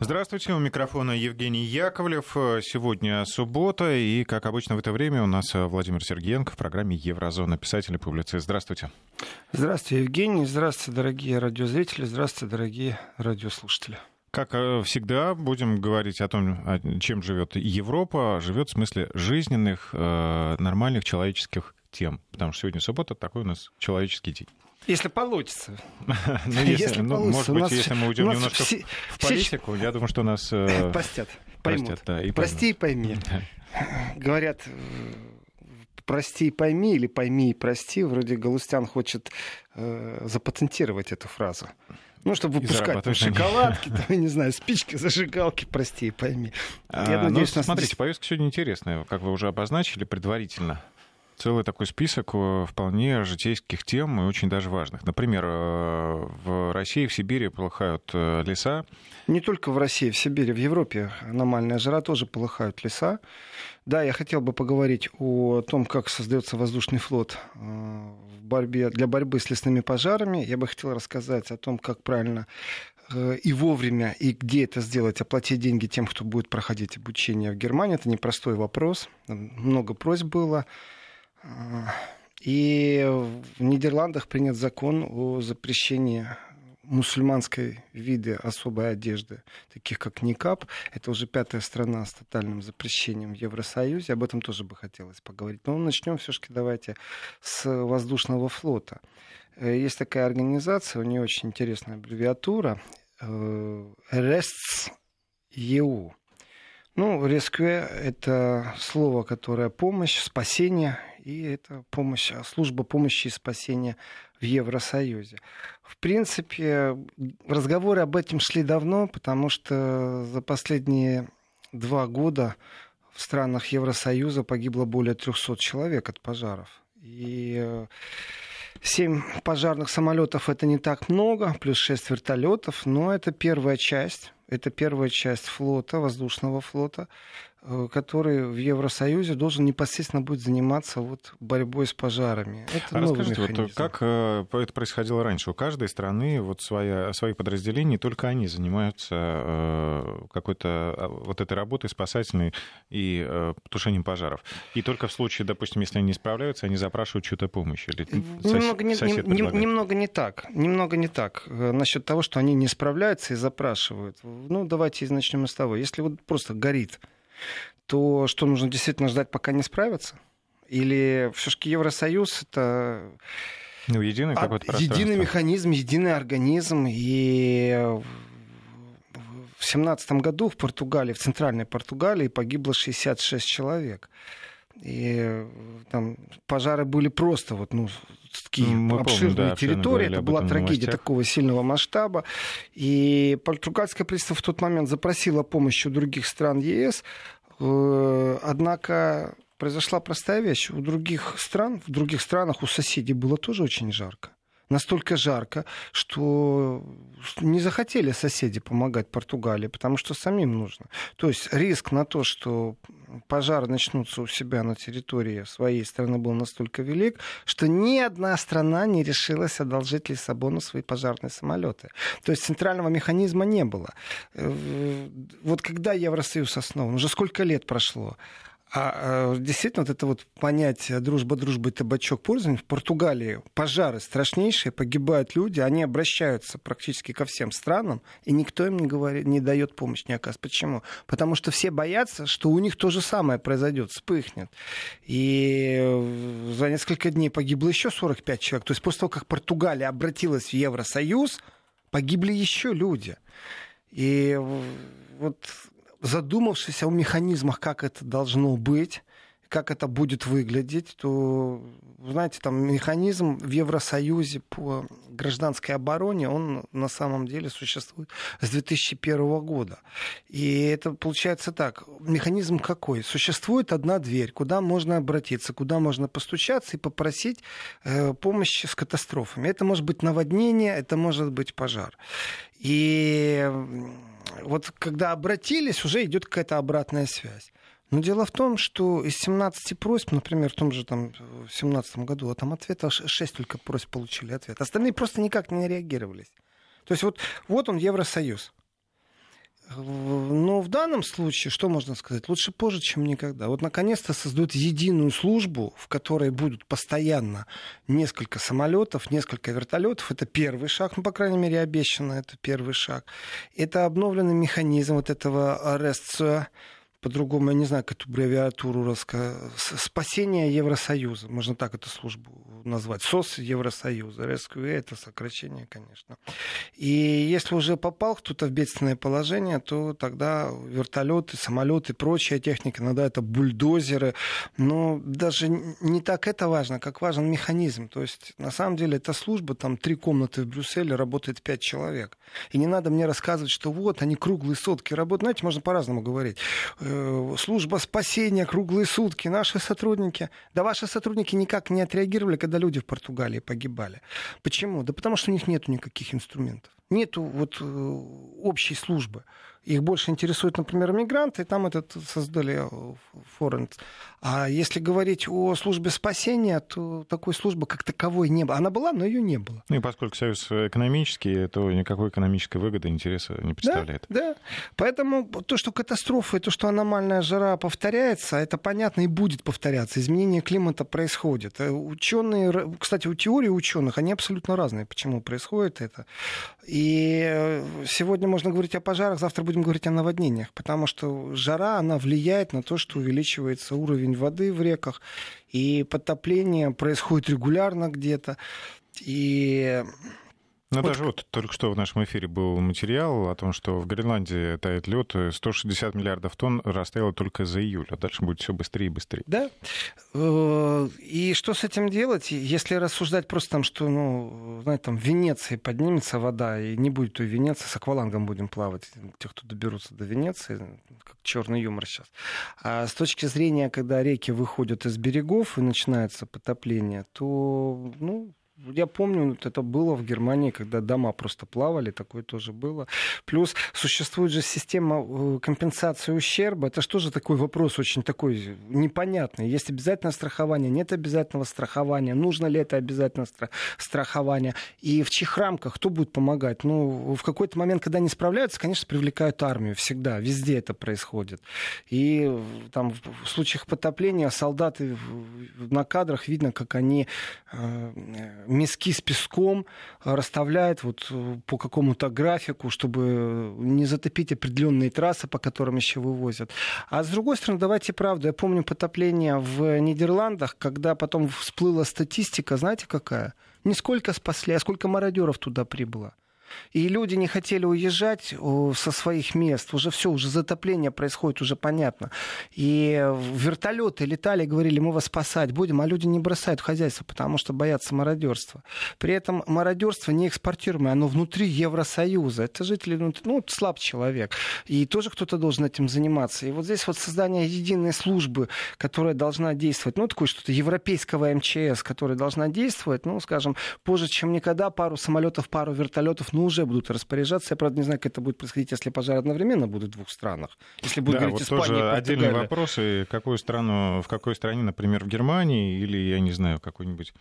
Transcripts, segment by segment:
Здравствуйте, у микрофона Евгений Яковлев. Сегодня суббота, и, как обычно, в это время у нас Владимир Сергеенко в программе «Еврозона», писатель и публицист. Здравствуйте. Здравствуйте, Евгений. Здравствуйте, дорогие радиозрители. Здравствуйте, дорогие радиослушатели. Как э, всегда, будем говорить о том, чем живет Европа. Живет в смысле жизненных, э, нормальных человеческих тем. Потому что сегодня суббота, такой у нас человеческий день. Если получится. ну, если, если ну, получится. Может быть, если мы уйдем немножко все, в политику, все... я думаю, что нас... Э... Простят, поймут. Простят, да, и Прости и пойми. Говорят, прости и пойми или пойми и прости. Вроде Галустян хочет э, запатентировать эту фразу. Ну, чтобы выпускать там, шоколадки, там, я не знаю, спички, зажигалки, прости и пойми. А, я надеюсь, ну, смотрите, здесь... повестка сегодня интересная, как вы уже обозначили предварительно целый такой список э, вполне житейских тем и очень даже важных. Например, э, в России, в Сибири полыхают э, леса. Не только в России, в Сибири, в Европе аномальная жара тоже полыхают леса. Да, я хотел бы поговорить о том, как создается воздушный флот в борьбе, для борьбы с лесными пожарами. Я бы хотел рассказать о том, как правильно и вовремя, и где это сделать, оплатить деньги тем, кто будет проходить обучение в Германии. Это непростой вопрос. Много просьб было. И в Нидерландах принят закон о запрещении мусульманской виды особой одежды, таких как никап. Это уже пятая страна с тотальным запрещением в Евросоюзе. Об этом тоже бы хотелось поговорить. Но начнем все-таки давайте с воздушного флота. Э, есть такая организация, у нее очень интересная аббревиатура. RESTS EU. Ну, rescue — это слово, которое помощь, спасение, и это помощь, а, служба помощи и спасения в Евросоюзе. В принципе, разговоры об этом шли давно, потому что за последние два года в странах Евросоюза погибло более 300 человек от пожаров. И э, семь пожарных самолетов это не так много, плюс шесть вертолетов, но это первая часть это первая часть флота, воздушного флота, э, который в Евросоюзе должен непосредственно будет заниматься вот борьбой с пожарами. Это а расскажите, вот как э, это происходило раньше? У каждой страны вот своя, свои подразделения, только они занимаются э, какой-то а, вот этой работой спасательной и тушением пожаров. И только в случае, допустим, если они не справляются, они запрашивают чью-то помощь. Или немного, не, не, немного не так. Немного не так. Насчет того, что они не справляются и запрашивают ну, давайте начнем с того. Если вот просто горит, то что, нужно действительно ждать, пока не справятся? Или все-таки Евросоюз это... Ну, единый а, какой-то Единый механизм, единый организм. И в семнадцатом году в Португалии, в центральной Португалии погибло 66 человек. И там пожары были просто вот, ну, такие Мы обширные помним, да, территории. Это была трагедия такого сильного масштаба. И португальское правительство в тот момент запросило помощь у других стран ЕС. Э, однако произошла простая вещь. У других стран, в других странах у соседей было тоже очень жарко настолько жарко, что не захотели соседи помогать Португалии, потому что самим нужно. То есть риск на то, что пожары начнутся у себя на территории своей страны был настолько велик, что ни одна страна не решилась одолжить Лиссабону свои пожарные самолеты. То есть центрального механизма не было. Э, вот когда Евросоюз основан, уже сколько лет прошло, а, а действительно, вот это вот понятие дружба, дружба и табачок пользования в Португалии пожары страшнейшие, погибают люди, они обращаются практически ко всем странам, и никто им не, говорит, не дает помощь, не оказывает. Почему? Потому что все боятся, что у них то же самое произойдет, вспыхнет. И за несколько дней погибло еще 45 человек. То есть после того, как Португалия обратилась в Евросоюз, погибли еще люди. И вот задумавшись о механизмах, как это должно быть, как это будет выглядеть, то, знаете, там механизм в Евросоюзе по гражданской обороне, он на самом деле существует с 2001 года. И это получается так. Механизм какой? Существует одна дверь, куда можно обратиться, куда можно постучаться и попросить э, помощи с катастрофами. Это может быть наводнение, это может быть пожар. И вот когда обратились, уже идет какая-то обратная связь. Но дело в том, что из 17 просьб, например, в том же там, в 17 году, а там ответа 6 только просьб получили ответ. Остальные просто никак не реагировались. То есть вот, вот он, Евросоюз. В данном случае, что можно сказать, лучше позже, чем никогда. Вот наконец-то создают единую службу, в которой будут постоянно несколько самолетов, несколько вертолетов. Это первый шаг, ну, по крайней мере, обещано, это первый шаг. Это обновленный механизм вот этого РСЦ, по-другому, я не знаю, как эту аббревиатуру рассказать. Спасение Евросоюза, можно так эту службу назвать. СОС Евросоюза. РСКВ это сокращение, конечно. И если уже попал кто-то в бедственное положение, то тогда вертолеты, самолеты, прочая техника, иногда это бульдозеры. Но даже не так это важно, как важен механизм. То есть, на самом деле, эта служба, там три комнаты в Брюсселе, работает пять человек. И не надо мне рассказывать, что вот, они круглые сутки работают. Знаете, можно по-разному говорить Э, служба спасения круглые сутки, наши сотрудники. Да ваши сотрудники никак не отреагировали, когда люди в Португалии погибали. Почему? Да потому что у них нет никаких инструментов. Нету вот э, общей службы. Их больше интересуют, например, мигранты, и там этот создали э, форент. А если говорить о службе спасения, то такой службы как таковой не было. Она была, но ее не было. Ну и поскольку союз экономический, то никакой экономической выгоды, интереса не представляет. Да, да. Поэтому то, что катастрофа и то, что аномальная жара повторяется, это понятно и будет повторяться. Изменение климата происходит. Э, ученые, кстати, у теории ученых, они абсолютно разные, почему происходит это. И э, сегодня можно говорить о пожарах, завтра будем говорить о наводнениях, потому что жара, она влияет на то, что увеличивается уровень воды в реках, и потопление происходит регулярно где-то. И ну, вот. даже вот только что в нашем эфире был материал о том, что в Гренландии тает лед, 160 миллиардов тонн растаяло только за июль, а дальше будет все быстрее и быстрее. Да. Э, и что с этим делать? Если рассуждать просто там, что, ну, знаете, там в Венеции поднимется вода, и не будет той Венеции, с аквалангом будем плавать, тех, кто доберутся до Венеции, как черный юмор сейчас. А с точки зрения, когда реки выходят из берегов и начинается потопление, то, ну, я помню, вот это было в Германии, когда дома просто плавали, такое тоже было. Плюс существует же система э, компенсации ущерба. Это что же такой вопрос очень такой непонятный. Есть обязательное страхование, нет обязательного страхования, нужно ли это обязательное страхование. И в чьих рамках кто будет помогать? Ну, в какой-то момент, когда не справляются, конечно, привлекают армию всегда, везде это происходит. И там в случаях потопления солдаты на кадрах видно, как они э, миски с песком э, расставляет вот э, по какому-то графику, чтобы не затопить определенные трассы, по которым еще вывозят. А с другой стороны, давайте правду. Я помню потопление в Нидерландах, когда потом всплыла статистика, знаете какая? Не сколько спасли, а сколько мародеров туда прибыло. И люди не хотели уезжать со своих мест. Уже все, уже затопление происходит, уже понятно. И вертолеты летали, говорили, мы вас спасать будем, а люди не бросают хозяйство, потому что боятся мародерства. При этом мародерство не экспортируемое, оно внутри Евросоюза. Это жители, ну, ну слаб человек. И тоже кто-то должен этим заниматься. И вот здесь вот создание единой службы, которая должна действовать, ну, такое что-то европейского МЧС, которая должна действовать, ну, скажем, позже, чем никогда, пару самолетов, пару вертолетов, ну, уже будут распоряжаться. Я, правда, не знаю, как это будет происходить, если пожар одновременно будет в двух странах. Если будет да, говорить вот Испания тоже отдельный вопрос, и какую страну, в какой стране, например, в Германии или, я не знаю, какой-нибудь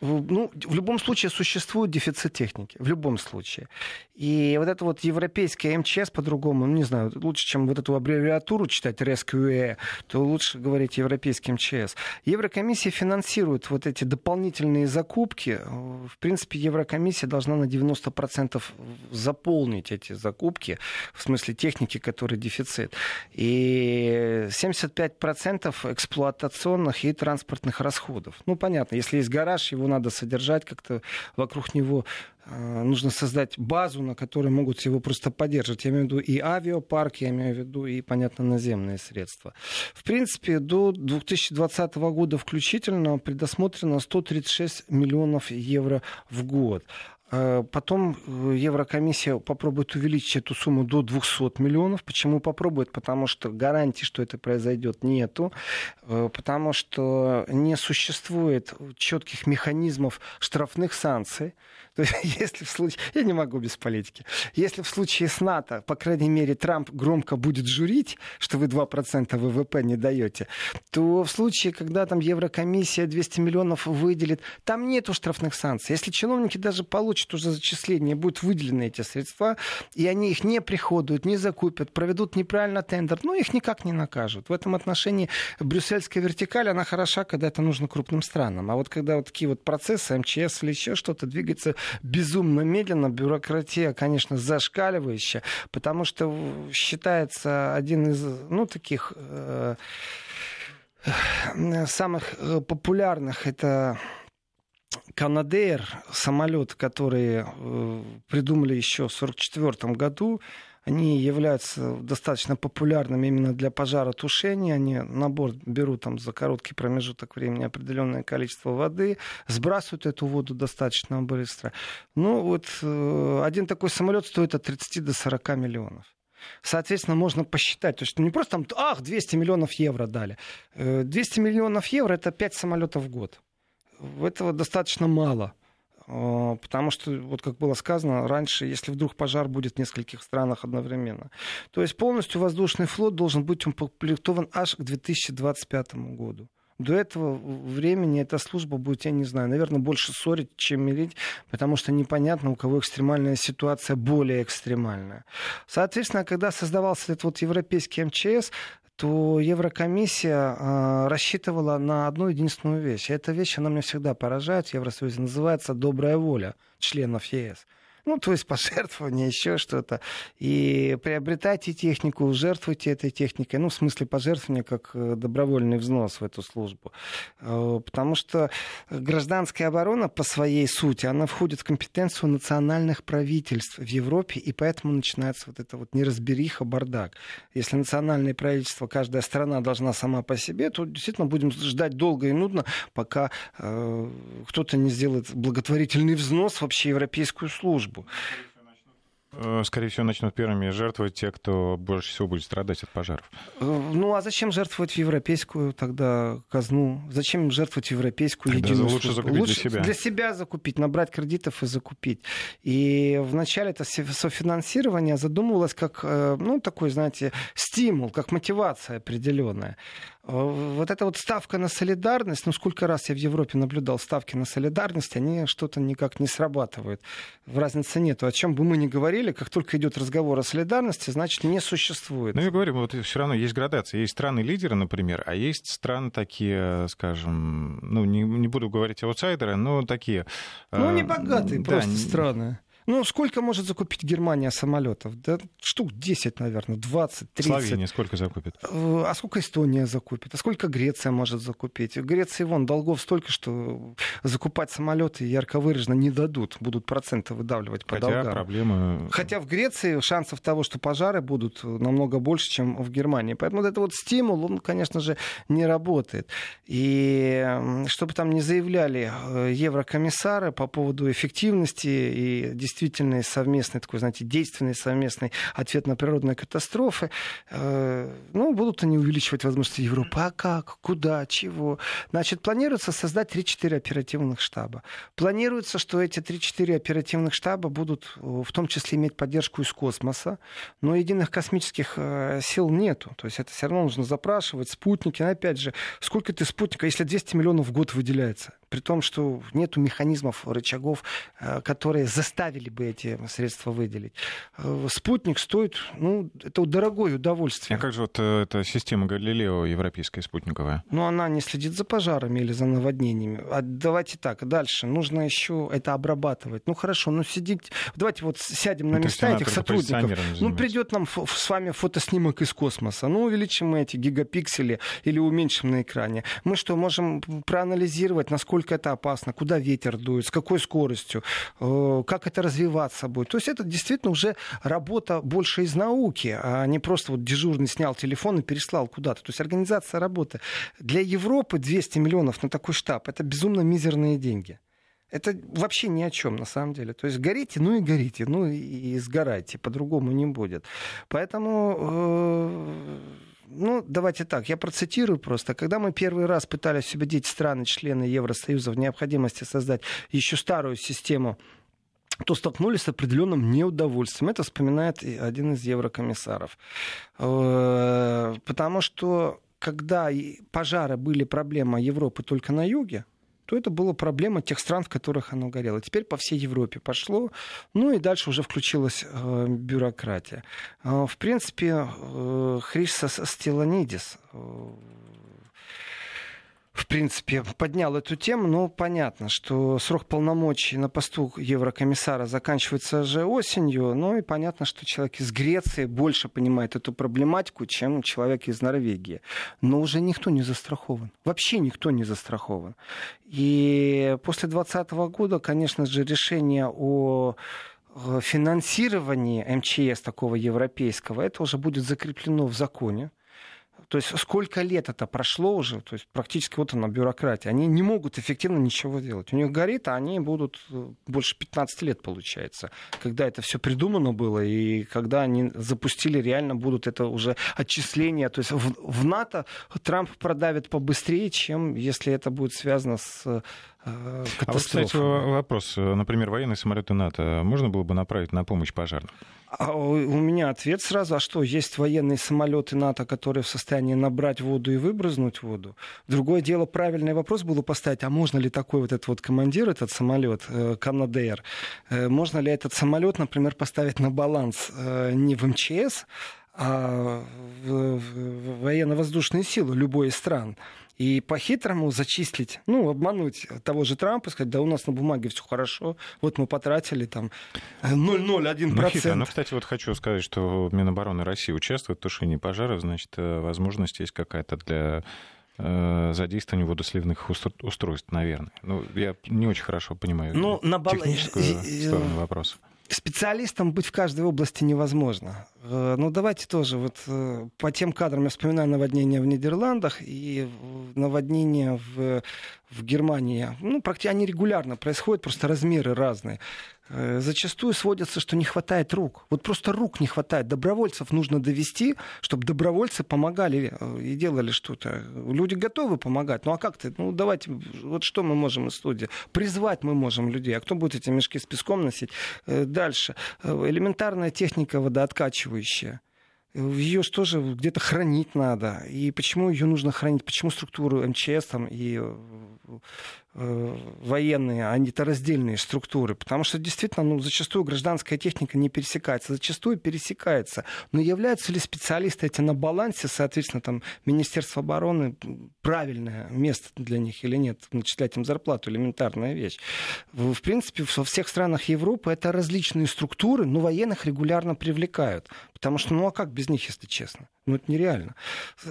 ну, в любом случае существует дефицит техники. В любом случае. И вот это вот европейская МЧС по-другому, ну, не знаю, лучше, чем вот эту аббревиатуру читать RESCUE, то лучше говорить европейский МЧС. Еврокомиссия финансирует вот эти дополнительные закупки. В принципе, Еврокомиссия должна на 90% заполнить эти закупки, в смысле техники, которой дефицит. И 75% эксплуатационных и транспортных расходов. Ну, понятно, если есть гараж, его надо содержать как-то, вокруг него э, нужно создать базу, на которой могут его просто поддерживать. Я имею в виду и авиапарк, я имею в виду и, понятно, наземные средства. В принципе, до 2020 года включительно предусмотрено 136 миллионов евро в год. Э, потом э, Еврокомиссия попробует увеличить эту сумму до 200 миллионов. Почему попробует? Потому что гарантий, что это произойдет, нету. Э, потому что не существует четких механизмов штрафных санкций. То есть, если в случае... Я не могу без политики. Если в случае с НАТО, по крайней мере, Трамп громко будет журить, что вы 2% ВВП не даете, то в случае, когда там Еврокомиссия 200 миллионов выделит, там нету штрафных санкций. Если чиновники даже получат получат уже зачисления, будут выделены эти средства, и они их не приходуют, не закупят, проведут неправильно тендер, ну, их никак не накажут. В этом отношении брюссельская вертикаль, она хороша, когда это нужно крупным странам. А вот когда вот такие вот процессы, МЧС или еще что-то двигается безумно медленно, бюрократия, конечно, зашкаливающая, потому что считается один из, ну, таких э, самых э, популярных это Канадейр, самолет, который э, придумали еще в 1944 году, они являются достаточно популярными именно для пожаротушения. Они на борт берут там за короткий промежуток времени определенное количество воды, сбрасывают эту воду достаточно быстро. Ну вот э, один такой самолет стоит от 30 до 40 миллионов. Соответственно, можно посчитать, то есть не просто там, ах, 200 миллионов евро дали. 200 миллионов евро это 5 самолетов в год этого достаточно мало. А, потому что, вот как было сказано раньше, если вдруг пожар будет в нескольких странах одновременно. То есть полностью воздушный флот должен быть укомплектован аж к 2025 году. До этого времени эта служба будет, я не знаю, наверное, больше ссорить, чем мирить, потому что непонятно, у кого экстремальная ситуация более экстремальная. Соответственно, когда создавался этот вот европейский МЧС, то Еврокомиссия э, рассчитывала на одну единственную вещь. Эта вещь, она меня всегда поражает в Евросоюзе, называется «добрая воля» членов ЕС ну, то есть пожертвование, еще что-то. И приобретайте технику, жертвуйте этой техникой, ну, в смысле пожертвования как э, добровольный взнос в эту службу. Э, потому что гражданская оборона по своей сути, она входит в компетенцию национальных правительств в Европе, и поэтому начинается вот это вот неразбериха, бардак. Если национальное правительство, каждая страна должна сама по себе, то действительно будем ждать долго и нудно, пока э, кто-то не сделает благотворительный взнос в общеевропейскую службу службу. Э, скорее всего, начнут первыми жертвовать те, кто больше всего будет страдать от пожаров. Э, ну, а зачем жертвовать европейскую тогда казну? Зачем жертвовать европейскую тогда единую лучше закупить лучше для себя. Для себя закупить, набрать кредитов и закупить. И вначале это софинансирование задумывалось как, э, ну, такой, знаете, стимул, как мотивация определенная. Вот эта вот ставка на солидарность, ну сколько раз я в Европе наблюдал ставки на солидарность, они что-то никак не срабатывают. Разницы нету. О чем бы мы ни говорили, как только идет разговор о солидарности, значит не существует. Ну я говорю, вот все равно есть градация. Есть страны-лидеры, например, а есть страны такие, скажем, ну не, не буду говорить аутсайдеры, но такие... Ну не богатые да, просто страны. Ну, сколько может закупить Германия самолетов? Да штук 10, наверное, 20, 30. Словения сколько закупит? Э, а сколько Эстония закупит? А сколько Греция может закупить? В Греции вон долгов столько, что закупать самолеты ярко выраженно не дадут. Будут проценты выдавливать по Хотя долгам. проблемы... Хотя в Греции шансов того, что пожары будут намного больше, чем в Германии. Поэтому вот этот вот стимул, он, конечно же, не работает. И чтобы там не заявляли э, еврокомиссары по поводу эффективности и действительно действительный совместный, такой, знаете, действенный совместный ответ на природные катастрофы. Э, ну, будут они увеличивать возможности Европы. А как? Куда? Чего? Значит, планируется создать 3-4 оперативных штаба. Планируется, что эти 3-4 оперативных штаба будут э, в том числе иметь поддержку из космоса, но единых космических э, сил нету. То есть это все равно нужно запрашивать спутники. Опять же, сколько ты спутника, если 200 миллионов в год выделяется? При том, что нету механизмов, рычагов, которые заставили бы эти средства выделить. Э, спутник стоит, ну, это дорогое удовольствие. А как же вот э, эта система Галилео европейская спутниковая? Ну, она не следит за пожарами или за наводнениями. А давайте так, дальше. Нужно еще это обрабатывать. Ну, хорошо, ну, сидеть... Давайте вот сядем на ну, места этих сотрудников. Ну, придет нам с вами фотоснимок из космоса. Ну, увеличим мы эти гигапиксели или уменьшим на экране. Мы что, можем проанализировать, насколько это опасно, куда ветер дует, с какой скоростью, э, как это развиваться будет. То есть это действительно уже работа больше из науки, а не просто вот дежурный снял телефон и переслал куда-то. То есть организация работы. Для Европы 200 миллионов на такой штаб — это безумно мизерные деньги. Это вообще ни о чем на самом деле. То есть горите, ну и горите, ну и сгорайте, по-другому не будет. Поэтому э, ну, давайте так, я процитирую просто. Когда мы первый раз пытались убедить страны, члены Евросоюза в необходимости создать еще старую систему то столкнулись с определенным неудовольствием. Это вспоминает один из еврокомиссаров. Э, потому что когда пожары были проблема Европы только на юге, то это была проблема тех стран, в которых оно горело. Теперь по всей Европе пошло, ну и дальше уже включилась э, бюрократия. Э, в принципе, э, Христос Стеланидис, э, в принципе, поднял эту тему, но понятно, что срок полномочий на посту еврокомиссара заканчивается же осенью, ну и понятно, что человек из Греции больше понимает эту проблематику, чем человек из Норвегии. Но уже никто не застрахован. Вообще никто не застрахован. И после 2020 года, конечно же, решение о финансировании МЧС такого европейского, это уже будет закреплено в законе. То есть сколько лет это прошло уже, то есть практически вот она бюрократия. Они не могут эффективно ничего делать. У них горит, а они будут э, больше 15 лет, получается, когда это все придумано было, и когда они запустили, реально будут это уже отчисления. То есть в, в НАТО Трамп продавит побыстрее, чем если это будет связано с э, а вот, кстати, вопрос. Например, военные самолеты НАТО можно было бы направить на помощь пожарным? А у меня ответ сразу, а что, есть военные самолеты НАТО, которые в состоянии набрать воду и выбрызнуть воду. Другое дело, правильный вопрос было поставить, а можно ли такой вот этот вот командир, этот самолет, э, Канадер, э, можно ли этот самолет, например, поставить на баланс э, не в МЧС, военно-воздушные силы любой из стран и по-хитрому зачислить, ну, обмануть того же Трампа, сказать, да у нас на бумаге все хорошо, вот мы потратили там 0,01%. Ну, хитро. ну, кстати, вот хочу сказать, что Минобороны России участвует в тушении пожаров, значит, э, возможность есть какая-то для э, задействования водосливных устройств, наверное. Ну, я не очень хорошо понимаю ну, на бал... техническую сторону вопроса специалистом быть в каждой области невозможно. Э, ну, давайте тоже вот э, по тем кадрам я вспоминаю наводнение в Нидерландах и наводнение в, в Германии. Ну, практически они регулярно происходят, просто размеры разные. Э, зачастую сводится, что не хватает рук. Вот просто рук не хватает. Добровольцев нужно довести, чтобы добровольцы помогали э, и делали что-то. Люди готовы помогать. Ну а как ты? Ну давайте, вот что мы можем из студии? Призвать мы можем людей. А кто будет эти мешки с песком носить? Э, дальше. Элементарная техника водооткачивающая ее же тоже где-то хранить надо. И почему ее нужно хранить? Почему структуру МЧС там, и военные, а это раздельные структуры, потому что действительно, ну, зачастую гражданская техника не пересекается, зачастую пересекается. Но являются ли специалисты эти на балансе, соответственно, там Министерство обороны правильное место для них или нет, начислять им зарплату, элементарная вещь. В принципе, во всех странах Европы это различные структуры, но военных регулярно привлекают, потому что, ну а как без них, если честно? Ну, это нереально.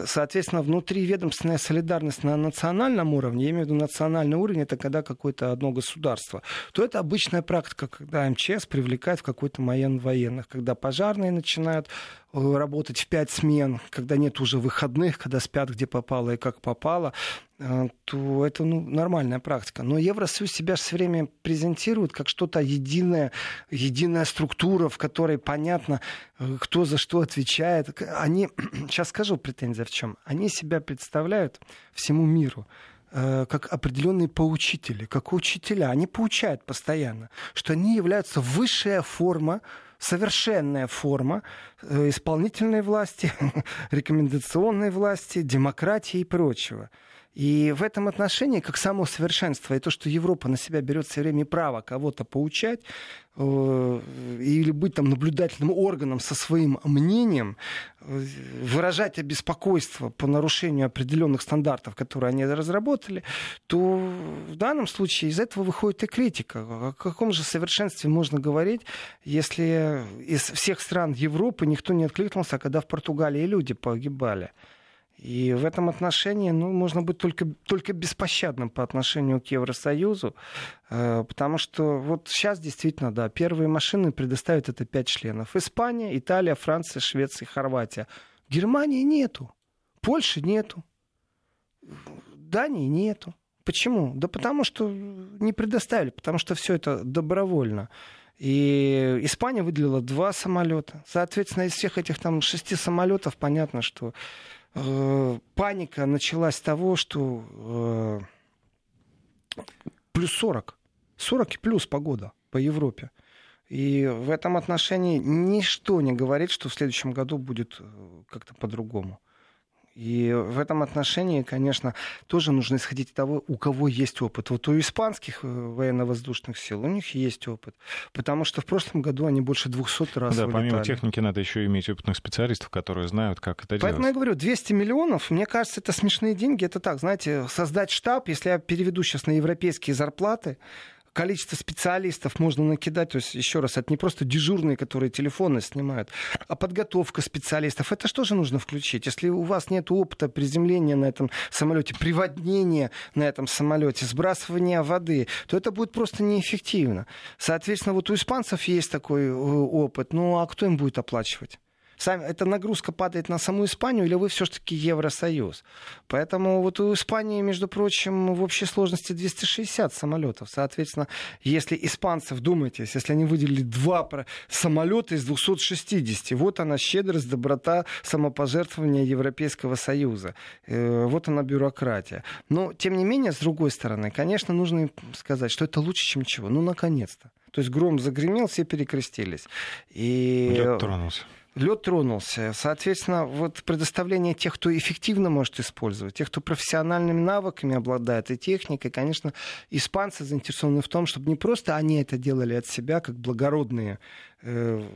Соответственно, внутри ведомственная солидарность на национальном уровне, я имею в виду национальный уровень, это когда какое-то одно государство, то это обычная практика, когда МЧС привлекает в какой-то майен военных, когда пожарные начинают Э, работать в пять смен, когда нет уже выходных, когда спят где попало и как попало, э, то это ну, нормальная практика. Но Евросоюз себя все время презентирует как что-то единое, единая структура, в которой понятно, э, кто за что отвечает. Они, сейчас скажу претензия в чем, они себя представляют всему миру как определенные поучители, как учителя. Они поучают постоянно, что они являются высшая форма совершенная форма э, исполнительной власти, рекомендационной власти, демократии и прочего. И в этом отношении, как само совершенство, и то, что Европа на себя берет все время право кого-то поучать, э, или быть там наблюдательным органом со своим мнением, э, выражать обеспокойство по нарушению определенных стандартов, которые они разработали, то в данном случае из этого выходит и критика. О каком же совершенстве можно говорить, если из всех стран Европы никто не откликнулся, когда в Португалии люди погибали? И в этом отношении ну, можно быть только, только беспощадным по отношению к Евросоюзу, э, потому что вот сейчас действительно, да, первые машины предоставят это пять членов. Испания, Италия, Франция, Швеция, Хорватия. Германии нету, Польши нету, Дании нету. Почему? Да потому что не предоставили, потому что все это добровольно. И Испания выделила два самолета. Соответственно, из всех этих там шести самолетов понятно, что Э, паника началась с того, что э, плюс 40. 40 и плюс погода по Европе. И в этом отношении ничто не говорит, что в следующем году будет э, как-то по-другому. И в этом отношении, конечно, тоже нужно исходить из того, у кого есть опыт. Вот у испанских э, военно-воздушных сил у них есть опыт. Потому что в прошлом году они больше 200 раз Да, вылетали. помимо техники надо еще иметь опытных специалистов, которые знают, как это Поэтому делать. я говорю, 200 миллионов, мне кажется, это смешные деньги. Это так, знаете, создать штаб, если я переведу сейчас на европейские зарплаты, количество специалистов можно накидать, то есть, еще раз, это не просто дежурные, которые телефоны снимают, а подготовка специалистов. Это что же нужно включить? Если у вас нет опыта приземления на этом самолете, приводнения на этом самолете, сбрасывания воды, то это будет просто неэффективно. Соответственно, вот у испанцев есть такой э, опыт, ну а кто им будет оплачивать? Сами, эта нагрузка падает на саму Испанию, или вы все-таки Евросоюз? Поэтому вот у Испании, между прочим, в общей сложности 260 самолетов. Соответственно, если испанцы, вдумайтесь, если они выделили два самолета из 260, вот она щедрость, доброта, самопожертвование Европейского Союза. Э, вот она бюрократия. Но, тем не менее, с другой стороны, конечно, нужно сказать, что это лучше, чем чего. Ну, наконец-то. То есть гром загремел, все перекрестились. И... Лед тронулся лед тронулся. Соответственно, вот предоставление тех, кто эффективно может использовать, тех, кто профессиональными навыками обладает и техникой, конечно, испанцы заинтересованы в том, чтобы не просто они это делали от себя, как благородные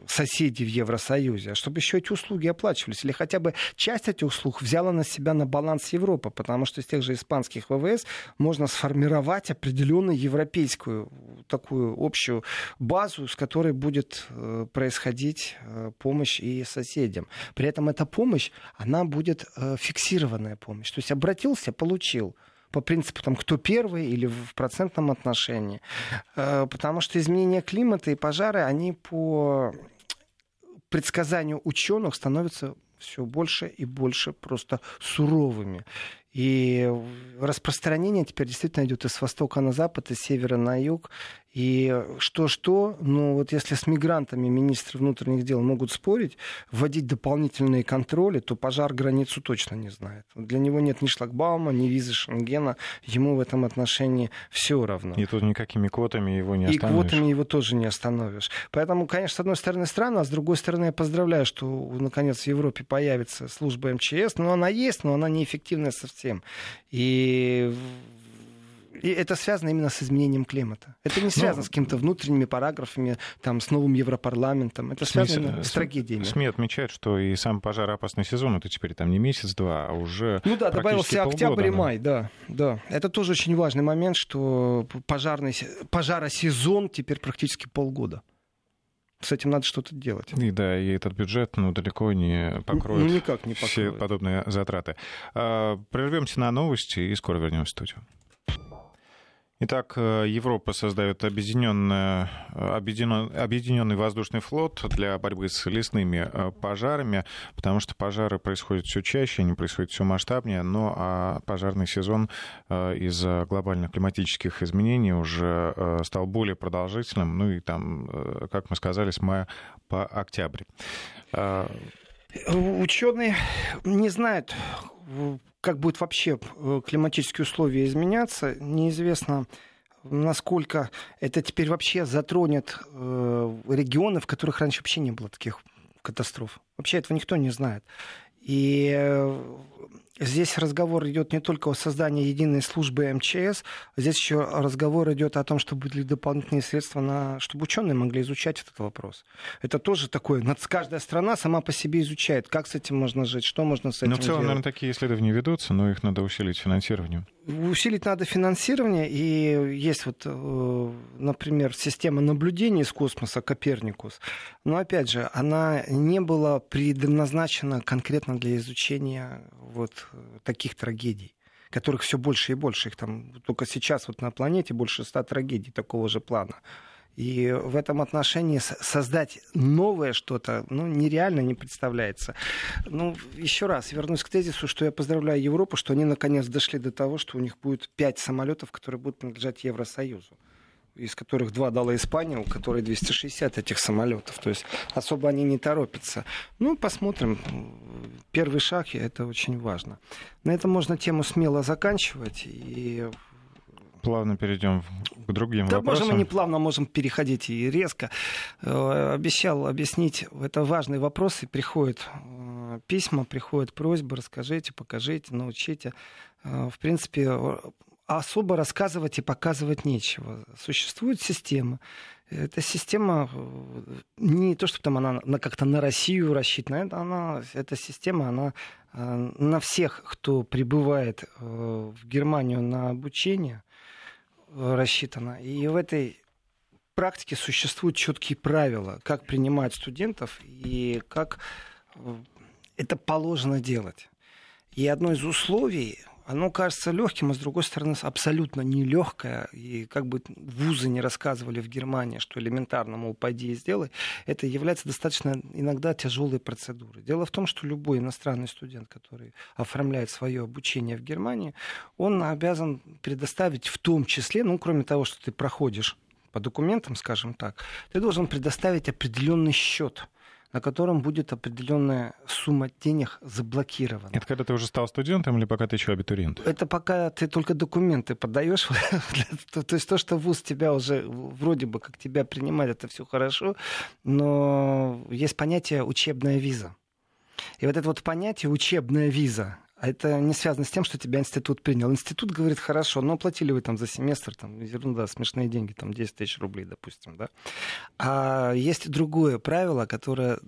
соседей в Евросоюзе, а чтобы еще эти услуги оплачивались. Или хотя бы часть этих услуг взяла на себя на баланс Европы, потому что из тех же испанских ВВС можно сформировать определенную европейскую такую общую базу, с которой будет э, происходить э, помощь и соседям. При этом эта помощь, она будет фиксированная помощь. То есть обратился, получил по принципу, там, кто первый или в процентном отношении. Э, потому что изменение климата и пожары, они по предсказанию ученых становятся все больше и больше просто суровыми. И распространение теперь действительно идет из востока на запад, из севера на юг. И что-что, но вот если с мигрантами министры внутренних дел могут спорить, вводить дополнительные контроли, то пожар границу точно не знает. Для него нет ни шлагбаума, ни визы Шенгена, ему в этом отношении все равно. И тут никакими квотами его не остановишь. И квотами его тоже не остановишь. Поэтому, конечно, с одной стороны странно, а с другой стороны я поздравляю, что наконец в Европе появится служба МЧС, но она есть, но она неэффективная совсем. И и это связано именно с изменением климата. Это не связано ну, с какими-то внутренними параграфами, там, с новым Европарламентом. Это связано СМИ, с трагедиями. СМИ отмечают, что и сам пожароопасный сезон, это теперь там не месяц-два, а уже Ну да, добавился октябрь и май, да, да. Это тоже очень важный момент, что пожарный, пожаросезон теперь практически полгода с этим надо что-то делать. И да, и этот бюджет ну, далеко не покроет ну, никак не покроет. все подобные затраты. А, прервемся на новости и скоро вернемся в студию. Итак, э, Европа создает объединенный, объединенный воздушный флот для борьбы с лесными э, пожарами, потому что пожары происходят все чаще, они происходят все масштабнее, но а пожарный сезон э, из-за глобальных климатических изменений уже стал более продолжительным, ну и там, как мы сказали, с мая по октябрь. Ученые не знают, как будут вообще э, климатические условия изменяться, неизвестно, насколько это теперь вообще затронет э, регионы, в которых раньше вообще не было таких катастроф. Вообще этого никто не знает. И э, Здесь разговор идет не только о создании единой службы МЧС, здесь еще разговор идет о том, чтобы были дополнительные средства, на, чтобы ученые могли изучать этот вопрос. Это тоже такое, каждая страна сама по себе изучает, как с этим можно жить, что можно с этим Но в целом, делать. наверное, такие исследования ведутся, но их надо усилить финансированием. Усилить надо финансирование, и есть вот, э, например, система наблюдения из космоса Коперникус, но, опять же, она не была предназначена конкретно для изучения вот таких трагедий которых все больше и больше. Их там только сейчас вот на планете больше ста трагедий такого же плана. И в этом отношении создать новое что-то ну, нереально не представляется. Ну, еще раз вернусь к тезису, что я поздравляю Европу, что они наконец дошли до того, что у них будет пять самолетов, которые будут принадлежать Евросоюзу из которых два дала Испания, у которой 260 этих самолетов. То есть особо они не торопятся. Ну, посмотрим. Первый шаг, это очень важно. На этом можно тему смело заканчивать. И плавно перейдем к другим да вопросам. можем и не плавно, можем переходить и резко. Э, обещал объяснить, это важный вопрос, и приходит э, письма, приходят просьбы, расскажите, покажите, научите. В принципе, особо рассказывать и показывать нечего. Существует система. Эта система не то, что там она как-то на Россию рассчитана, это она, эта система, она на всех, кто прибывает в Германию на обучение, рассчитана. И в этой практике существуют четкие правила, как принимать студентов и как э, это положено делать. И одно из условий, оно кажется легким, а с другой стороны абсолютно нелегкое. И как бы вузы не рассказывали в Германии, что элементарно, мол, пойди и сделай, это является достаточно иногда тяжелой процедурой. Дело в том, что любой иностранный студент, который оформляет свое обучение в Германии, он обязан предоставить в том числе, ну, кроме того, что ты проходишь по документам, скажем так, ты должен предоставить определенный счет на котором будет определенная сумма денег заблокирована. Это когда ты уже стал студентом или пока ты еще абитуриент? Это пока ты только документы подаешь. То есть то, что вуз тебя уже вроде бы как тебя принимает, это все хорошо, но есть понятие учебная виза. И вот это вот понятие учебная виза, это не связано с тем, что тебя институт принял. Институт говорит, хорошо, но платили вы там за семестр, там, ерунда, смешные деньги, там 10 тысяч рублей, допустим, да. А есть другое правило, которое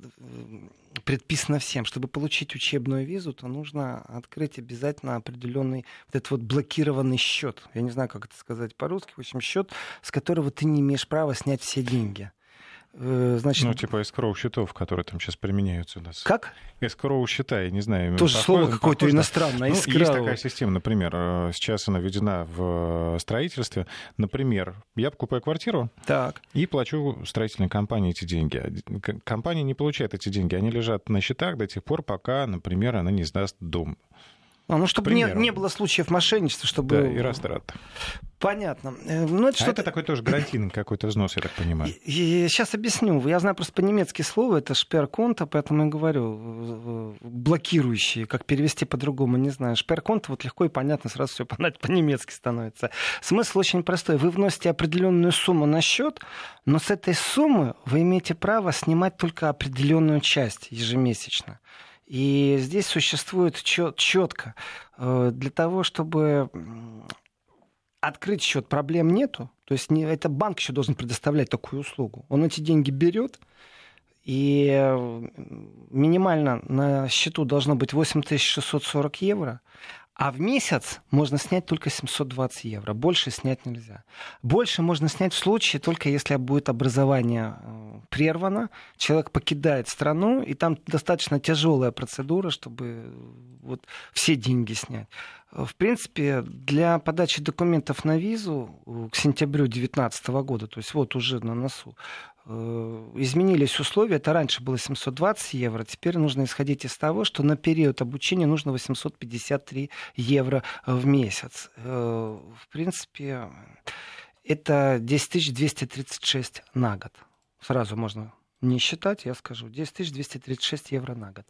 предписано всем. Чтобы получить учебную визу, то нужно открыть обязательно определенный вот этот вот блокированный счет. Я не знаю, как это сказать по-русски. В общем, счет, с которого ты не имеешь права снять все деньги. Э, значит... Ну, типа эскроу счетов, которые там сейчас применяются у нас. Как? Эскроу счета, я не знаю. Тоже похоже, слово какое-то похоже, иностранное. Ну, есть такая система, например, э, сейчас она введена в строительстве. Например, я покупаю квартиру так. и плачу строительной компании эти деньги. Компания не получает эти деньги, они лежат на счетах до тех пор, пока, например, она не сдаст дом. А, ну, чтобы не, не было случаев мошенничества, чтобы... Да, и растрат. Понятно. Э, ну, это, а это такой тоже гарантийный какой-то взнос, я так понимаю. И, сейчас объясню. Я знаю просто по-немецки слово, это шперконта, поэтому я говорю, блокирующие, как перевести по-другому, не знаю. Шперконта вот легко и понятно, сразу все понять по-немецки становится. Смысл очень простой. Вы вносите определенную сумму на счет, но с этой суммы вы имеете право снимать только определенную часть ежемесячно. И здесь существует четко э, для того, чтобы открыть счет, проблем нету. То есть не, это банк еще должен предоставлять такую услугу. Он эти деньги берет, и минимально на счету должно быть 8640 евро. А в месяц можно снять только 720 евро. Больше снять нельзя. Больше можно снять в случае только если будет образование э, прервано, человек покидает страну, и там достаточно тяжелая процедура, чтобы э, вот все деньги снять. В принципе, для подачи документов на визу э, к сентябрю 2019 года, то есть вот уже на носу, Э, изменились условия. Это раньше было 720 евро. Теперь нужно исходить из того, что на период обучения нужно 853 евро в месяц. Э, в принципе, это 10 236 на год. Сразу можно не считать, я скажу, 10 236 евро на год.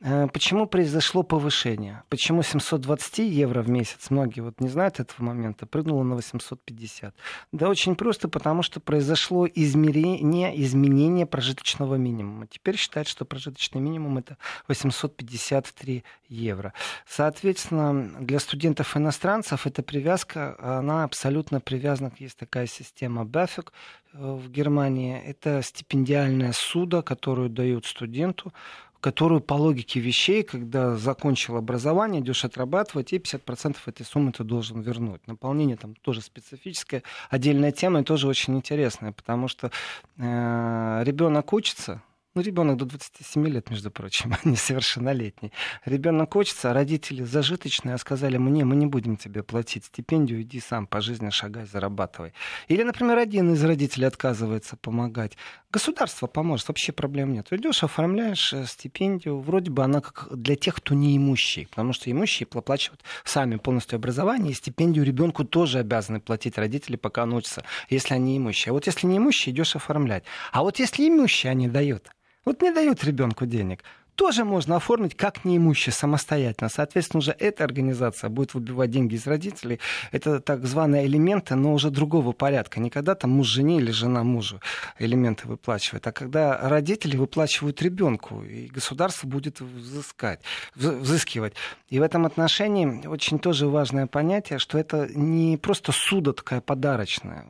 Э, почему произошло повышение? Почему 720 евро в месяц, многие вот не знают этого момента, прыгнуло на 850? Да очень просто, потому что произошло измерение, изменение прожиточного минимума. Теперь считают, что прожиточный минимум это 853 евро. Соответственно, для студентов-иностранцев эта привязка, она абсолютно привязана, есть такая система BAföG, Э, в Германии. Это стипендиальная суда, которую дают студенту, которую по логике вещей, когда закончил образование, идешь отрабатывать, и 50% этой суммы ты должен вернуть. Наполнение там тоже специфическое, отдельная тема и тоже очень интересная, потому что э, ребенок учится, ну, ребенок до 27 лет, между прочим, несовершеннолетний. Ребенок учится, а родители зажиточные, а сказали мне, мы не будем тебе платить стипендию, иди сам по жизни шагай, зарабатывай. Или, например, один из родителей отказывается помогать. Государство поможет, вообще проблем нет. Идешь, оформляешь э, стипендию, вроде бы она как для тех, кто не имущий, потому что имущие оплачивают сами полностью образование, и стипендию ребенку тоже обязаны платить родители, пока он учится, если они имущие. А вот если не имущие, идешь оформлять. А вот если имущие они дают, вот не дают ребенку денег, тоже можно оформить как неимущее самостоятельно. Соответственно, уже эта организация будет выбивать деньги из родителей. Это так званые элементы, но уже другого порядка. Не когда там муж жене или жена мужу элементы выплачивает, а когда родители выплачивают ребенку, и государство будет взыскать, взыскивать. И в этом отношении очень тоже важное понятие, что это не просто суда такая подарочная.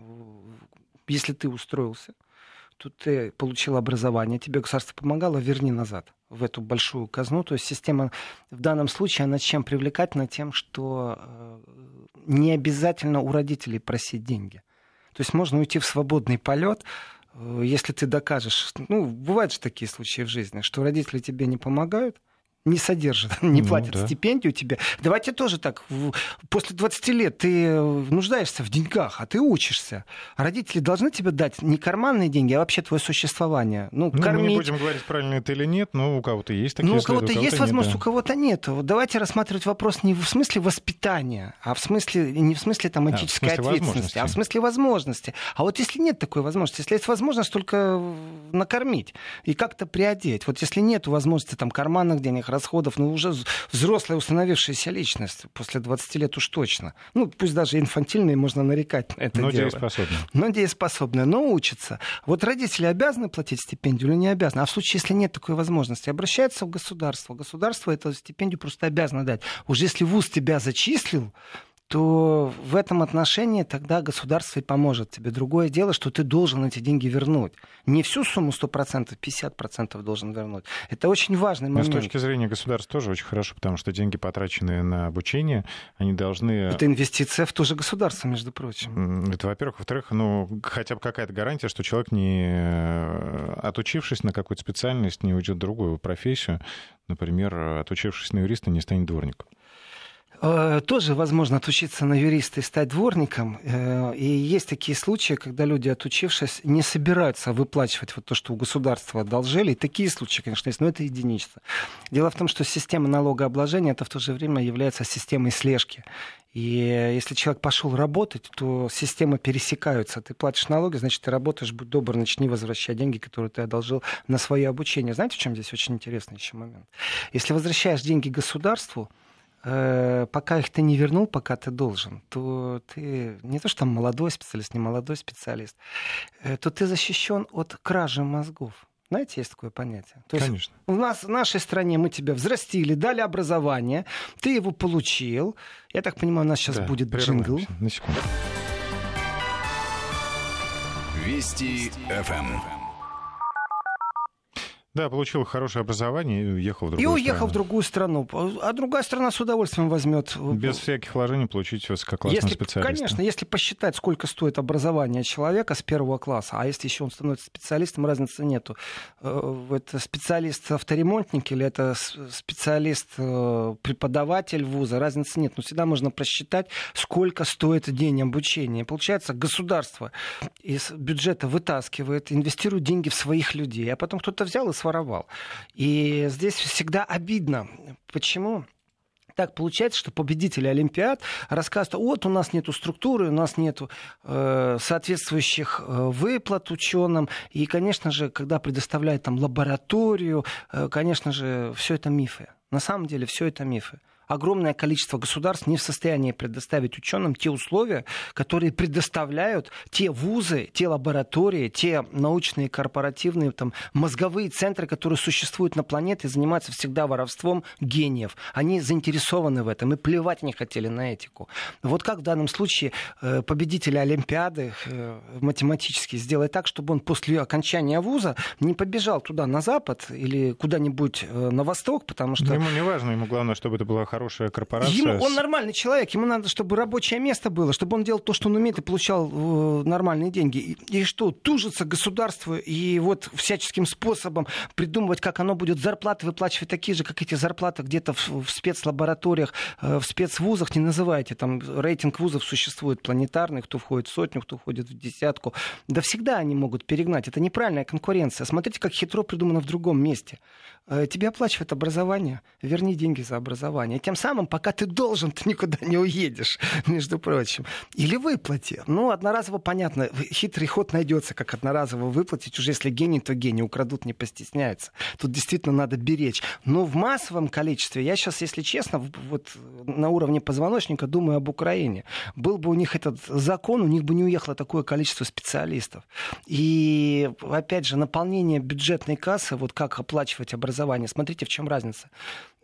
Если ты устроился, то ты получил образование, тебе государство помогало, верни назад в эту большую казну. То есть система в данном случае, она чем привлекательна? Тем, что э, не обязательно у родителей просить деньги. То есть можно уйти в свободный полет, э, если ты докажешь, ну, бывают же такие случаи в жизни, что родители тебе не помогают, не содержат, не ну, платят да. стипендию тебе. Давайте тоже так. После 20 лет ты э, нуждаешься в деньгах, а ты учишься. Родители должны тебе дать не карманные деньги, а вообще твое существование. Ну, ну кормить... Мы не будем говорить, правильно это или нет, но у кого-то есть такие Ну, у кого-то есть кого возможность, да. у кого-то нет. Давайте рассматривать вопрос не в смысле воспитания, а в смысле, не в смысле там, этической а, ответственности, а в смысле возможности. А вот если нет такой возможности, если есть возможность только накормить и как-то приодеть, вот если нет возможности там карманных денег, расходов, ну, уже взрослая установившаяся личность, после 20 лет уж точно. Ну, пусть даже инфантильные, можно нарекать на это но дело. дееспособная. Но дееспособная, но учится. Вот родители обязаны платить стипендию или не обязаны? А в случае, если нет такой возможности, обращаются в государство. Государство эту стипендию просто обязано дать. Уже если вуз тебя зачислил, то в этом отношении тогда государство и поможет тебе. Другое дело, что ты должен эти деньги вернуть. Не всю сумму 100%, 50% должен вернуть. Это очень важный момент. Но с точки зрения государства тоже очень хорошо, потому что деньги, потраченные на обучение, они должны... Это инвестиция в то же государство, между прочим. Это, во-первых. Во-вторых, ну, хотя бы какая-то гарантия, что человек, не э, отучившись на какую-то специальность, не уйдет в другую профессию. Например, отучившись на юриста, не станет дворником. Э, тоже возможно отучиться на юриста и стать дворником. Э, и есть такие случаи, когда люди, отучившись, не собираются выплачивать вот то, что у государства одолжили. И такие случаи, конечно, есть, но это единица. Дело в том, что система налогообложения это в то же время является системой слежки. И если человек пошел работать, то системы пересекаются. Ты платишь налоги, значит, ты работаешь, будь добр, начни возвращать деньги, которые ты одолжил на свое обучение. Знаете, в чем здесь очень интересный еще момент? Если возвращаешь деньги государству, пока их ты не вернул, пока ты должен, то ты не то, что там молодой специалист, не молодой специалист, э, то ты защищен от кражи мозгов. Знаете, есть такое понятие. То Конечно. у нас в нашей стране мы тебя взрастили, дали образование, ты его получил. Я так понимаю, у нас сейчас да, будет джингл. На секунду. Вести ФМ. Да, получил хорошее образование и уехал в другую страну. И уехал страну. в другую страну. А другая страна с удовольствием возьмет. Без всяких вложений получить высококлассного если, специалиста. Конечно, если посчитать, сколько стоит образование человека с первого класса, а если еще он становится специалистом, разницы нету. Э, это специалист-авторемонтник или это специалист-преподаватель вуза, разницы нет. Но всегда можно просчитать, сколько стоит день обучения. Получается, государство из бюджета вытаскивает, инвестирует деньги в своих людей, а потом кто-то взял и своровал. И здесь всегда обидно. Почему? так получается, что победители Олимпиад рассказывают, вот у нас нету структуры, у нас нету э, соответствующих э, выплат ученым. И, конечно же, когда предоставляют там лабораторию, э, конечно же, все это мифы. На самом деле все это мифы огромное количество государств не в состоянии предоставить ученым те условия, которые предоставляют те вузы, те лаборатории, те научные корпоративные там, мозговые центры, которые существуют на планете и занимаются всегда воровством гениев. Они заинтересованы в этом и плевать не хотели на этику. Вот как в данном случае э, победители Олимпиады э, математически сделать так, чтобы он после окончания вуза не побежал туда на запад или куда-нибудь э, на восток, потому что... Ему не важно, ему главное, чтобы это была хорошая корпорация. Ему, он нормальный человек, ему надо, чтобы рабочее место было, чтобы он делал то, что он умеет, и получал э, нормальные деньги. И, и что, тужится государство и вот всяческим способом придумывать, как оно будет зарплаты выплачивать такие же, как эти зарплаты где-то в, в спецлабораториях, э, в спецвузах, не называйте, там рейтинг вузов существует планетарный, кто входит в сотню, кто входит в десятку. Да всегда они могут перегнать. Это неправильная конкуренция. Смотрите, как хитро придумано в другом месте. Э, тебе оплачивают образование, верни деньги за образование. Тем самым, пока ты должен, ты никуда не уедешь, между прочим. Или выплати. Ну, одноразово понятно, хитрый ход найдется, как одноразово выплатить. Уже если гений, то гений, украдут, не постесняются. Тут действительно надо беречь. Но в массовом количестве, я сейчас, если честно, вот на уровне позвоночника думаю об Украине. Был бы у них этот закон, у них бы не уехало такое количество специалистов. И, опять же, наполнение бюджетной кассы, вот как оплачивать образование, образования. Смотрите, в чем разница.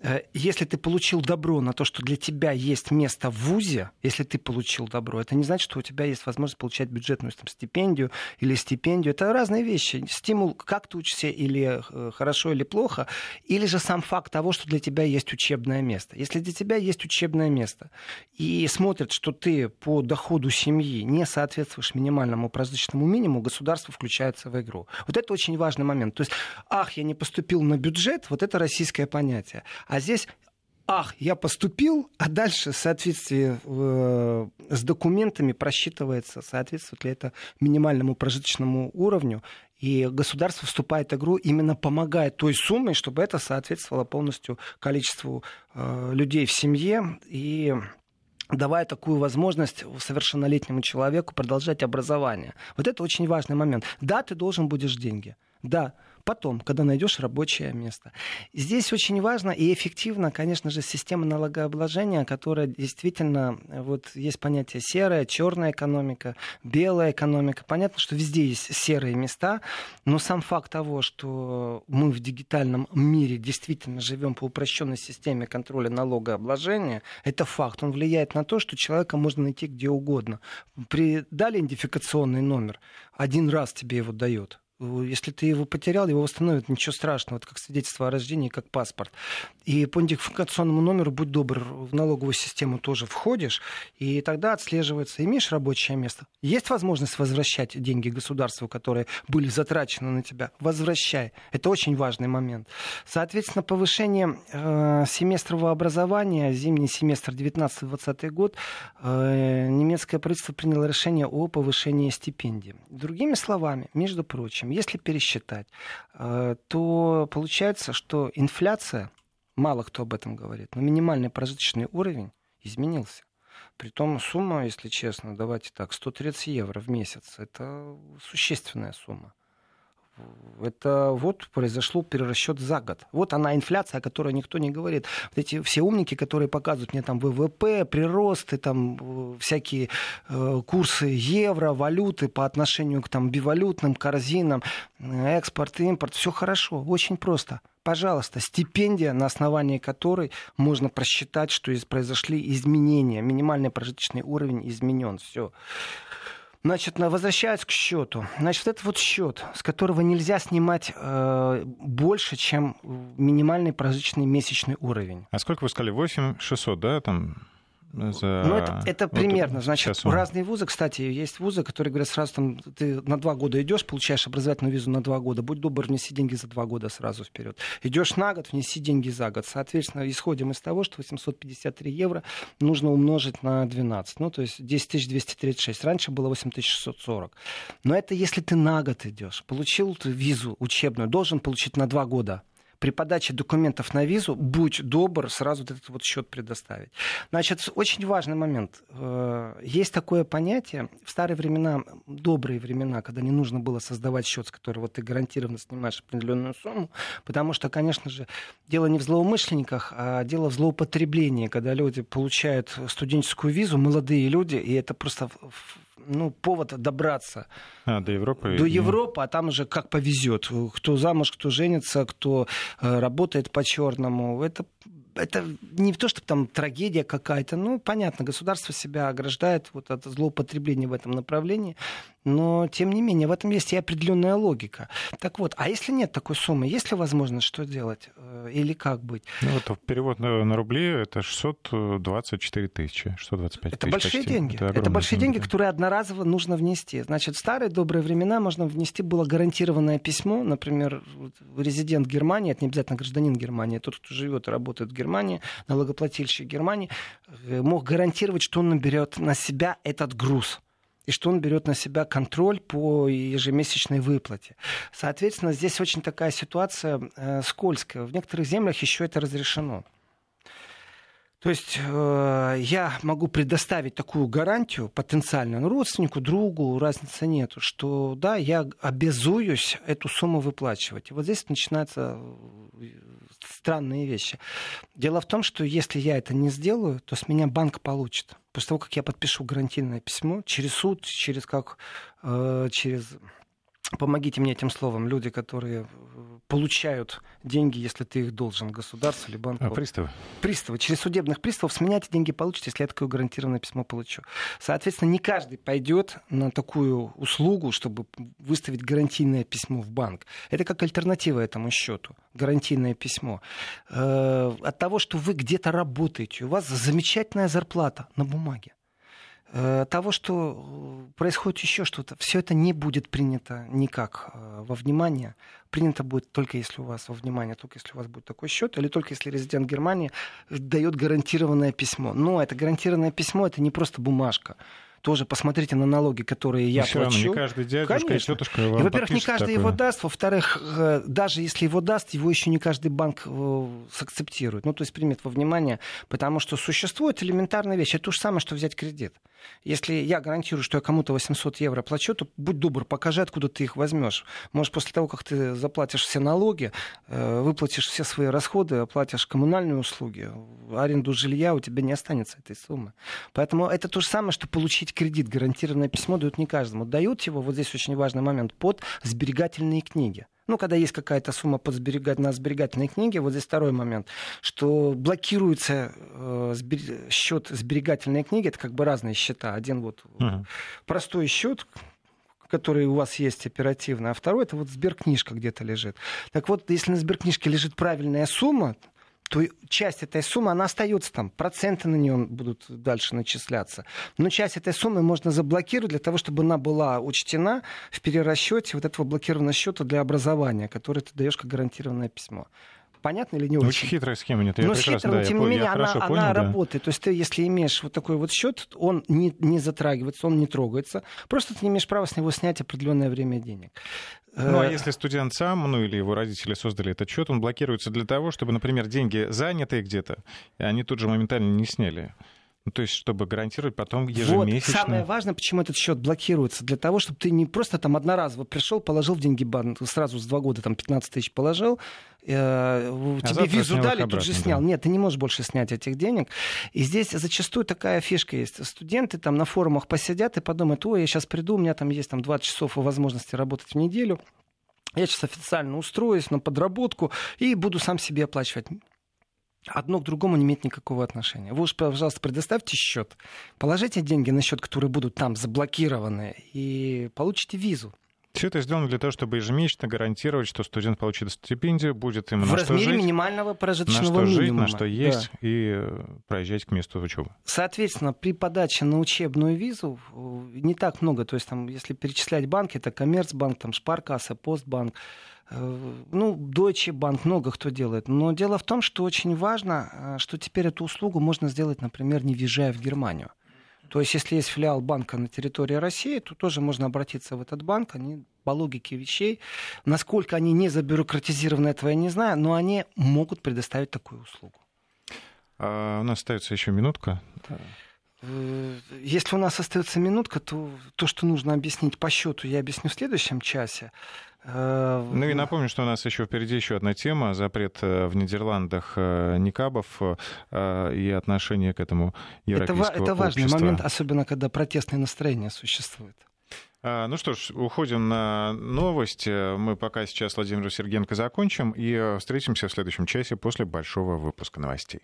Э, если ты получил добро на то, что для тебя есть место в ВУЗе, если ты получил добро, это не значит, что у тебя есть возможность получать бюджетную там, стипендию или стипендию. Это разные вещи. Стимул, как ты учишься, или э, хорошо, или плохо, или же сам факт того, что для тебя есть учебное место. Если для тебя есть учебное место, и смотрят, что ты по доходу семьи не соответствуешь минимальному прожиточному минимуму, государство включается в игру. Вот это очень важный момент. То есть, ах, я не поступил на бюджет, вот это российское понятие. А здесь ах, я поступил, а дальше в соответствии э, с документами просчитывается, соответствует ли это минимальному прожиточному уровню, и государство вступает в игру, именно помогая той суммой, чтобы это соответствовало полностью количеству э, людей в семье и давая такую возможность совершеннолетнему человеку продолжать образование. Вот это очень важный момент. Да, ты должен будешь деньги. Да, потом, когда найдешь рабочее место. Здесь очень важно и эффективно, конечно же, система налогообложения, которая действительно, вот есть понятие серая, черная экономика, белая экономика. Понятно, что везде есть серые места, но сам факт того, что мы в дигитальном мире действительно живем по упрощенной системе контроля налогообложения, это факт. Он влияет на то, что человека можно найти где угодно. При дали идентификационный номер, один раз тебе его дают если ты его потерял, его восстановят, ничего страшного, это как свидетельство о рождении, как паспорт. И по идентификационному номеру, будь добр, в налоговую систему тоже входишь, и тогда отслеживается, имеешь рабочее место. Есть возможность возвращать деньги государству, которые были затрачены на тебя? Возвращай. Это очень важный момент. Соответственно, повышение э, семестрового образования, зимний семестр 19-20 год, э, немецкое правительство приняло решение о повышении стипендий. Другими словами, между прочим, если пересчитать, э, то получается, что инфляция, мало кто об этом говорит, но минимальный прожиточный уровень изменился. Притом сумма, если честно, давайте так, 130 евро в месяц. Это существенная сумма. Это вот произошло перерасчет за год. Вот она инфляция, о которой никто не говорит. Вот эти все умники, которые показывают мне там ВВП, приросты, там э, всякие э, курсы евро, валюты по отношению к там бивалютным корзинам, э, экспорт, импорт, все хорошо, очень просто. Пожалуйста, стипендия, на основании которой можно просчитать, что произошли изменения. Минимальный прожиточный уровень изменен. Все. Значит, возвращаясь к счету. Значит, это вот счет, с которого нельзя снимать э, больше, чем минимальный прожиточный месячный уровень. А сколько вы сказали? 8 600, да, там? За... Ну, это, это вот примерно. Значит, он... разные вузы, кстати, есть вузы, которые говорят сразу, там, ты на два года идешь, получаешь образовательную визу на два года, будь добр, внеси деньги за два года сразу вперед. Идешь на год, внеси деньги за год. Соответственно, исходим из того, что 853 евро нужно умножить на 12. Ну, то есть 10 236. Раньше было 8640. Но это если ты на год идешь. Получил ты визу учебную, должен получить на два года при подаче документов на визу, будь добр, сразу этот вот счет предоставить. Значит, очень важный момент. Э, есть такое понятие, в старые времена, добрые времена, когда не нужно было создавать счет, с которого ты гарантированно снимаешь определенную сумму, потому что, конечно же, дело не в злоумышленниках, а дело в злоупотреблении, когда люди получают студенческую визу, молодые люди, и это просто ну, повод добраться а, до Европы. До Европы, а там уже как повезет. Кто замуж, кто женится, кто э, работает по черному. Это это не то, что там трагедия какая-то, ну, понятно, государство себя ограждает вот от злоупотребления в этом направлении, но, тем не менее, в этом есть и определенная логика. Так вот, а если нет такой суммы, есть ли возможность что делать э, или как быть? Ну, вот перевод на, на рубли это 624 тысячи, 625 Это большие почти. деньги. Это, это большие деньги, которые одноразово нужно внести. Значит, в старые добрые времена можно внести было гарантированное письмо, например, резидент Германии, это не обязательно гражданин Германии, тот, кто живет и работает в Германии, налогоплательщик Германии, э, мог гарантировать, что он наберет на себя этот груз и что он берет на себя контроль по ежемесячной выплате. Соответственно, здесь очень такая ситуация э, скользкая. В некоторых землях еще это разрешено. То есть э, я могу предоставить такую гарантию потенциально ну, родственнику, другу, разницы нету, что да, я обязуюсь эту сумму выплачивать. И вот здесь начинаются э, странные вещи. Дело в том, что если я это не сделаю, то с меня банк получит. После того, как я подпишу гарантийное письмо через суд, через как э, через помогите мне этим словом, люди, которые э, получают деньги, если ты их должен государству или банку. А, приставы? Приставы. Через судебных приставов с меня эти деньги получите, если я такое гарантированное письмо получу. Соответственно, не каждый пойдет на такую услугу, чтобы выставить гарантийное письмо в банк. Это как альтернатива этому счету. Гарантийное письмо. Э, от того, что вы где-то работаете, у вас замечательная зарплата на бумаге. Э, того, что э, происходит еще что-то, все это не будет принято никак э, во внимание. Принято будет только если у вас во внимание, только если у вас будет такой счет, или только если резидент Германии дает гарантированное письмо. Но это гарантированное письмо, это не просто бумажка тоже посмотрите на налоги, которые я все плачу. Равно не каждый дядюшка Конечно. и тетушка и, Во-первых, не каждый такое. его даст. Во-вторых, даже если его даст, его еще не каждый банк сакцептирует. Ну, то есть примет во внимание, потому что существует элементарная вещь. Это то же самое, что взять кредит. Если я гарантирую, что я кому-то 800 евро плачу, то будь добр, покажи, откуда ты их возьмешь. Может, после того, как ты заплатишь все налоги, э, выплатишь все свои расходы, оплатишь коммунальные услуги, аренду жилья, у тебя не останется этой суммы. Поэтому это то же самое, что получить кредит. Гарантированное письмо дают не каждому. Дают его, вот здесь очень важный момент, под сберегательные книги. Ну, когда есть какая-то сумма под сберегать, на сберегательной книге, вот здесь второй момент, что блокируется э, сбер... счет сберегательной книги, это как бы разные счета. Один вот uh-huh. простой счет, который у вас есть оперативно, а второй это вот сберкнижка где-то лежит. Так вот, если на сберкнижке лежит правильная сумма, то часть этой суммы, она остается там, проценты на нее будут дальше начисляться. Но часть этой суммы можно заблокировать для того, чтобы она была учтена в перерасчете вот этого блокированного счета для образования, который ты даешь как гарантированное письмо понятно или не очень? Очень хитрая схема, нет, я но хитрая, но тем не менее она, понял, она да. работает. То есть ты, если имеешь вот такой вот счет, он не, не затрагивается, он не трогается. Просто ты не имеешь права с него снять определенное время денег. Ну, а э, если студент сам, ну, или его родители создали этот счет, он блокируется для того, чтобы, например, деньги занятые где-то, они тут же моментально не сняли. Ну, то есть, чтобы гарантировать потом ежемесячно. Вот самое важное, почему этот счет блокируется. Для того, чтобы ты не просто там одноразово пришел, положил в деньги банк, сразу с два года там 15 тысяч положил, э, а тебе визу дали, обратно, тут же снял. Да. Нет, ты не можешь больше снять этих денег. И здесь зачастую такая фишка есть. Студенты там на форумах посидят и подумают, ой, я сейчас приду, у меня там есть там 20 часов возможности работать в неделю. Я сейчас официально устроюсь на подработку и буду сам себе оплачивать одно к другому не имеет никакого отношения. Вы уж, пожалуйста, предоставьте счет, положите деньги на счет, которые будут там заблокированы, и получите визу. Все это сделано для того, чтобы ежемесячно гарантировать, что студент получит стипендию, будет ему в на что жить, минимального прожиточного на что минимума. жить, на что есть, да. и э, проезжать к месту учебы. Соответственно, при подаче на учебную визу э, не так много. То есть, там, если перечислять банки, это Коммерцбанк, там, Шпаркасса, Постбанк, ну, Deutsche Bank, много кто делает. Но дело в том, что очень важно, э, что теперь эту услугу можно сделать, например, не въезжая в Германию. То есть, если есть филиал банка на территории России, то тоже можно обратиться в этот банк. Они по логике вещей, насколько они не забюрократизированы, этого я не знаю, но они могут предоставить такую услугу. А у нас остается еще минутка. Э, если у нас остается минутка, то то, что нужно объяснить по счету, я объясню в следующем часе. Э, ну и напомню, что у нас еще впереди еще одна тема запрет э, в Нидерландах э, никабов и отношение к этому европейского Это, это важный момент, особенно когда протестные настроения существуют. А, ну что ж, уходим на новости. Мы пока сейчас Владимир Сергенко закончим и встретимся в следующем часе после большого выпуска новостей.